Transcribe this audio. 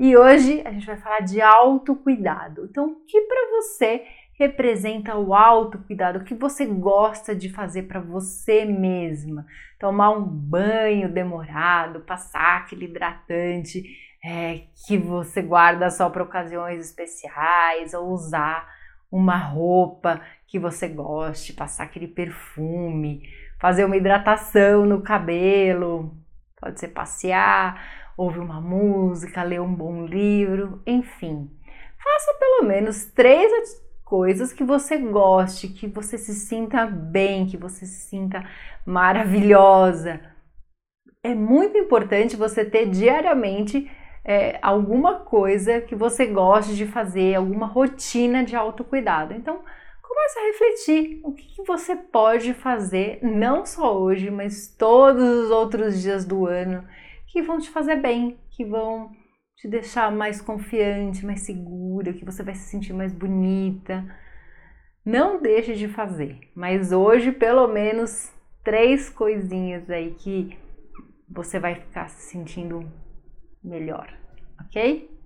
E hoje a gente vai falar de autocuidado. Então, o que para você representa o autocuidado? O que você gosta de fazer para você mesma? Tomar um banho demorado, passar aquele hidratante é, que você guarda só para ocasiões especiais, ou usar uma roupa que você goste, passar aquele perfume, fazer uma hidratação no cabelo, pode ser passear, ouvir uma música, ler um bom livro, enfim. Faça pelo menos três coisas que você goste, que você se sinta bem, que você se sinta maravilhosa. É muito importante você ter diariamente é, alguma coisa que você goste de fazer, alguma rotina de autocuidado. Então, comece a refletir o que, que você pode fazer, não só hoje, mas todos os outros dias do ano, que vão te fazer bem, que vão te deixar mais confiante, mais segura, que você vai se sentir mais bonita. Não deixe de fazer, mas hoje pelo menos três coisinhas aí que você vai ficar se sentindo melhor, ok?